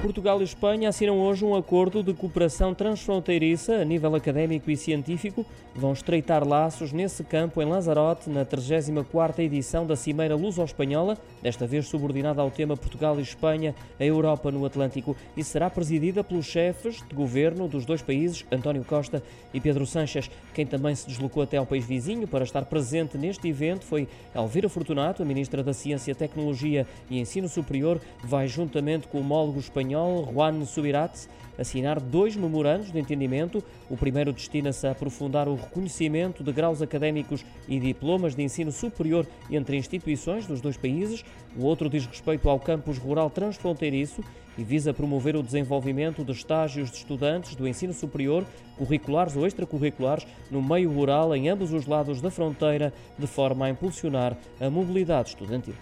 Portugal e Espanha assinam hoje um acordo de cooperação transfronteiriça a nível académico e científico. Vão estreitar laços nesse campo em Lanzarote, na 34ª edição da Cimeira Luso-Espanhola, desta vez subordinada ao tema Portugal e Espanha, a Europa no Atlântico, e será presidida pelos chefes de governo dos dois países, António Costa e Pedro Sanches. Quem também se deslocou até ao país vizinho para estar presente neste evento foi Elvira Fortunato, a Ministra da Ciência, Tecnologia e Ensino Superior, vai juntamente com o homólogo espanhol espanhol Juan Subirats assinar dois memorandos de entendimento. O primeiro destina-se a aprofundar o reconhecimento de graus académicos e diplomas de ensino superior entre instituições dos dois países. O outro diz respeito ao campus rural transfronteiriço e visa promover o desenvolvimento de estágios de estudantes do ensino superior, curriculares ou extracurriculares, no meio rural em ambos os lados da fronteira, de forma a impulsionar a mobilidade estudantil.